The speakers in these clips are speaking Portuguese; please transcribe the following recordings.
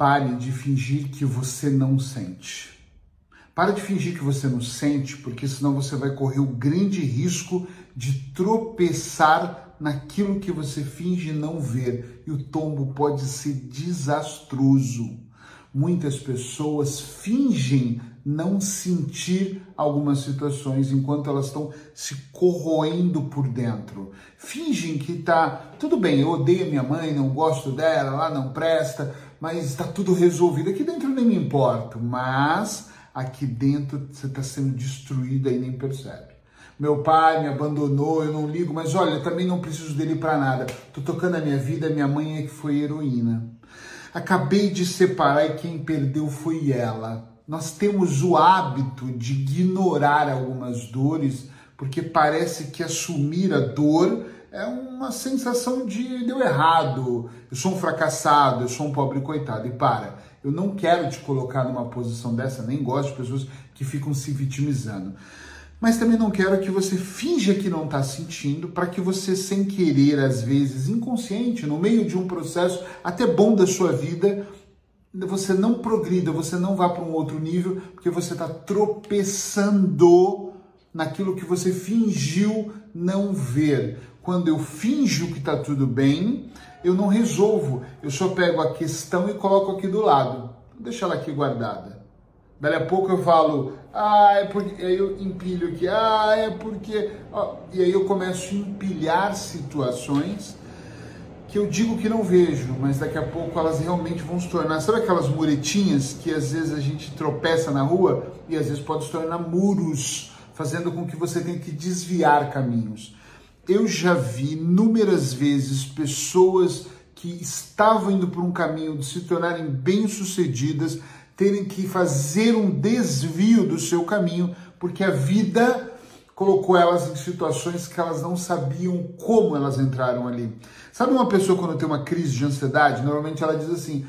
Pare de fingir que você não sente. Pare de fingir que você não sente, porque senão você vai correr o grande risco de tropeçar naquilo que você finge não ver e o tombo pode ser desastroso. Muitas pessoas fingem não sentir algumas situações enquanto elas estão se corroendo por dentro. Fingem que tá tudo bem, eu odeio minha mãe, não gosto dela, lá não presta, mas está tudo resolvido. Aqui dentro nem me importo, mas aqui dentro você está sendo destruído e nem percebe. Meu pai me abandonou, eu não ligo, mas olha, eu também não preciso dele para nada. Tô tocando a minha vida, minha mãe é que foi heroína. Acabei de separar e quem perdeu foi ela. Nós temos o hábito de ignorar algumas dores, porque parece que assumir a dor é uma sensação de deu errado, eu sou um fracassado, eu sou um pobre coitado. E para, eu não quero te colocar numa posição dessa, nem gosto de pessoas que ficam se vitimizando. Mas também não quero que você finja que não está sentindo, para que você, sem querer, às vezes inconsciente, no meio de um processo até bom da sua vida, você não progrida, você não vá para um outro nível, porque você está tropeçando naquilo que você fingiu não ver. Quando eu finjo que está tudo bem, eu não resolvo. Eu só pego a questão e coloco aqui do lado. Vou deixar ela aqui guardada. Daí a pouco eu falo, ah, é porque. Aí eu empilho aqui, ah, é porque. e aí eu começo a empilhar situações que eu digo que não vejo, mas daqui a pouco elas realmente vão se tornar. Sabe aquelas muretinhas que às vezes a gente tropeça na rua e às vezes pode se tornar muros, fazendo com que você tenha que desviar caminhos eu já vi inúmeras vezes pessoas que estavam indo por um caminho de se tornarem bem-sucedidas terem que fazer um desvio do seu caminho, porque a vida colocou elas em situações que elas não sabiam como elas entraram ali. Sabe uma pessoa quando tem uma crise de ansiedade, normalmente ela diz assim: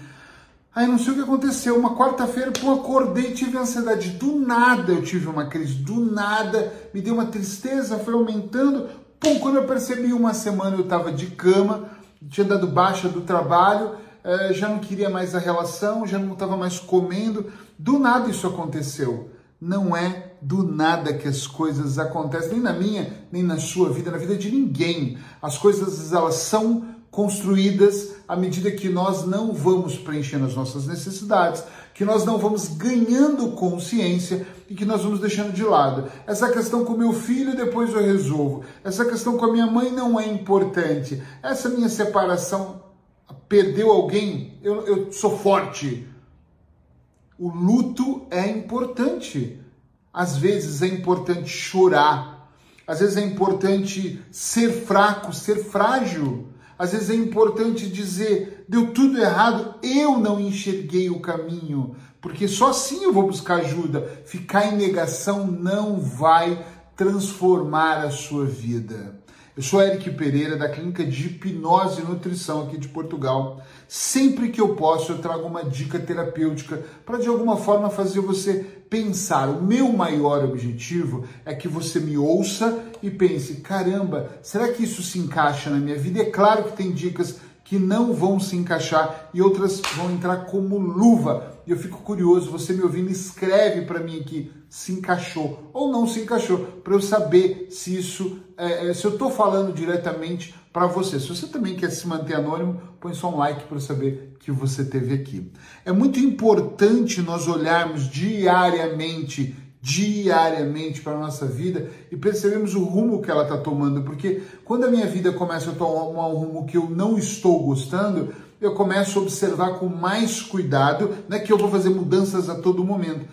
Aí não sei o que aconteceu. Uma quarta-feira, pô, acordei, tive ansiedade. Do nada eu tive uma crise, do nada me deu uma tristeza, foi aumentando. Pum, quando eu percebi uma semana eu estava de cama, tinha dado baixa do trabalho, eh, já não queria mais a relação, já não estava mais comendo. Do nada isso aconteceu. Não é do nada que as coisas acontecem, nem na minha, nem na sua vida, na vida de ninguém. As coisas elas são construídas à medida que nós não vamos preenchendo as nossas necessidades, que nós não vamos ganhando consciência e que nós vamos deixando de lado. Essa questão com meu filho depois eu resolvo. Essa questão com a minha mãe não é importante. Essa minha separação perdeu alguém, eu, eu sou forte. O luto é importante. Às vezes é importante chorar. Às vezes é importante ser fraco, ser frágil. Às vezes é importante dizer: deu tudo errado, eu não enxerguei o caminho, porque só assim eu vou buscar ajuda. Ficar em negação não vai transformar a sua vida. Eu sou Eric Pereira, da Clínica de Hipnose e Nutrição aqui de Portugal. Sempre que eu posso, eu trago uma dica terapêutica para de alguma forma fazer você pensar. O meu maior objetivo é que você me ouça e pense: caramba, será que isso se encaixa na minha vida? É claro que tem dicas que não vão se encaixar e outras vão entrar como luva. E eu fico curioso, você me ouvindo, escreve para mim aqui se encaixou ou não se encaixou, para eu saber se isso, é, é se eu estou falando diretamente para você. Se você também quer se manter anônimo, põe só um like para eu saber que você teve aqui. É muito importante nós olharmos diariamente, diariamente para a nossa vida e percebemos o rumo que ela está tomando, porque quando a minha vida começa a tomar um rumo que eu não estou gostando, eu começo a observar com mais cuidado, não é que eu vou fazer mudanças a todo momento,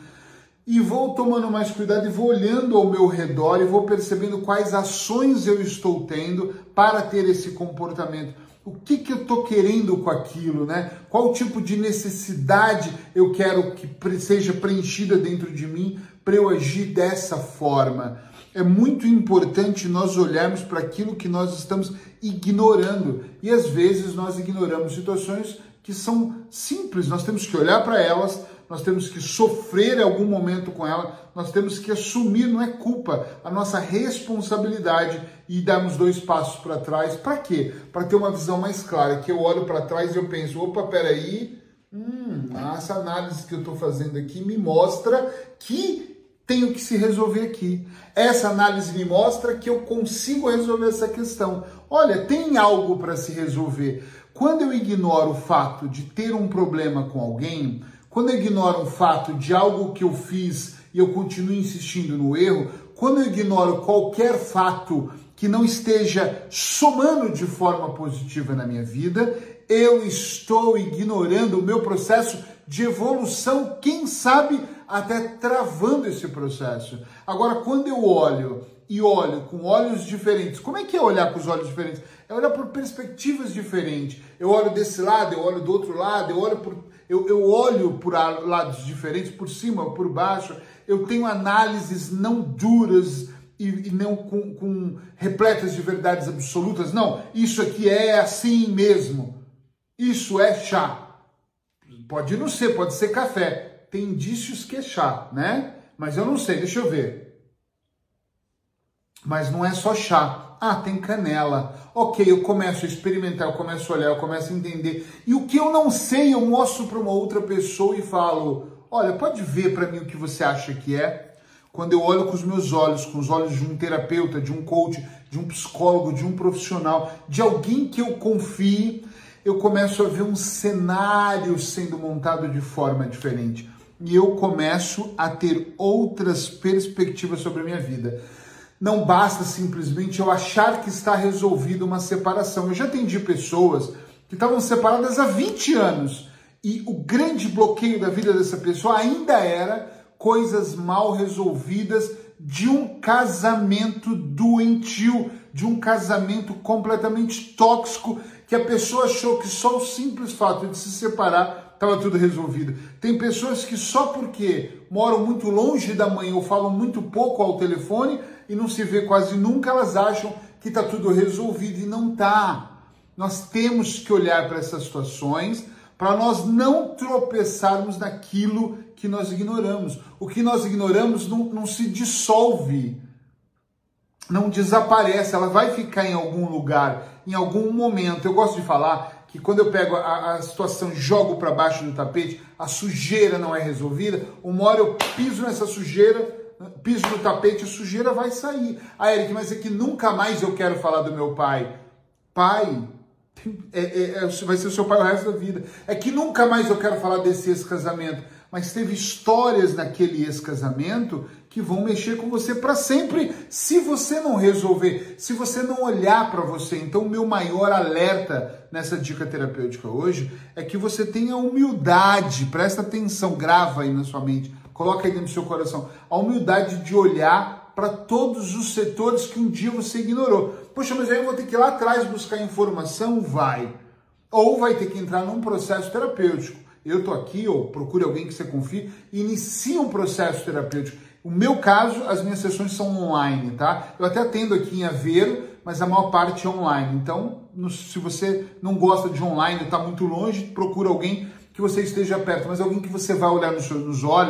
e vou tomando mais cuidado e vou olhando ao meu redor e vou percebendo quais ações eu estou tendo para ter esse comportamento. O que, que eu estou querendo com aquilo, né? Qual tipo de necessidade eu quero que seja preenchida dentro de mim para eu agir dessa forma? É muito importante nós olharmos para aquilo que nós estamos ignorando e às vezes nós ignoramos situações que são simples, nós temos que olhar para elas nós temos que sofrer algum momento com ela, nós temos que assumir, não é culpa, a nossa responsabilidade e darmos dois passos para trás. Para quê? Para ter uma visão mais clara, que eu olho para trás e eu penso, opa, peraí, Hum, essa análise que eu estou fazendo aqui me mostra que tenho que se resolver aqui. Essa análise me mostra que eu consigo resolver essa questão. Olha, tem algo para se resolver. Quando eu ignoro o fato de ter um problema com alguém, quando eu ignoro o fato de algo que eu fiz e eu continuo insistindo no erro, quando eu ignoro qualquer fato que não esteja somando de forma positiva na minha vida, eu estou ignorando o meu processo de evolução, quem sabe até travando esse processo. Agora, quando eu olho e olho com olhos diferentes. Como é que é olhar com os olhos diferentes? É olhar por perspectivas diferentes. Eu olho desse lado, eu olho do outro lado, eu olho por, eu, eu olho por lados diferentes, por cima, por baixo. Eu tenho análises não duras e, e não com, com repletas de verdades absolutas. Não, isso aqui é assim mesmo. Isso é chá. Pode não ser, pode ser café. Tem indícios que é chá, né? Mas eu não sei, deixa eu ver. Mas não é só chá. Ah, tem canela. Ok, eu começo a experimentar, eu começo a olhar, eu começo a entender. E o que eu não sei, eu mostro para uma outra pessoa e falo: olha, pode ver para mim o que você acha que é. Quando eu olho com os meus olhos, com os olhos de um terapeuta, de um coach, de um psicólogo, de um profissional, de alguém que eu confie, eu começo a ver um cenário sendo montado de forma diferente. E eu começo a ter outras perspectivas sobre a minha vida. Não basta simplesmente eu achar que está resolvida uma separação. Eu já atendi pessoas que estavam separadas há 20 anos e o grande bloqueio da vida dessa pessoa ainda era coisas mal resolvidas de um casamento doentio, de um casamento completamente tóxico, que a pessoa achou que só o simples fato de se separar estava tudo resolvido. Tem pessoas que só porque moram muito longe da mãe ou falam muito pouco ao telefone, e não se vê quase nunca, elas acham que está tudo resolvido e não está. Nós temos que olhar para essas situações para nós não tropeçarmos naquilo que nós ignoramos. O que nós ignoramos não, não se dissolve, não desaparece, ela vai ficar em algum lugar, em algum momento. Eu gosto de falar que quando eu pego a, a situação e jogo para baixo do tapete, a sujeira não é resolvida, uma hora eu piso nessa sujeira, piso no tapete, sujeira vai sair. Ah, Eric, mas é que nunca mais eu quero falar do meu pai. Pai, é, é, é, vai ser o seu pai o resto da vida. É que nunca mais eu quero falar desse ex-casamento. Mas teve histórias naquele ex-casamento que vão mexer com você para sempre se você não resolver, se você não olhar para você. Então, o meu maior alerta nessa dica terapêutica hoje é que você tenha humildade, presta atenção, grava aí na sua mente coloca aí dentro do seu coração a humildade de olhar para todos os setores que um dia você ignorou. Poxa, mas aí eu vou ter que ir lá atrás buscar informação? Vai. Ou vai ter que entrar num processo terapêutico. Eu tô aqui, ou procure alguém que você confie, inicie um processo terapêutico. O meu caso, as minhas sessões são online, tá? Eu até atendo aqui em Aveiro, mas a maior parte é online. Então, se você não gosta de online, está muito longe, procura alguém que você esteja perto, mas alguém que você vai olhar nos, nos olhos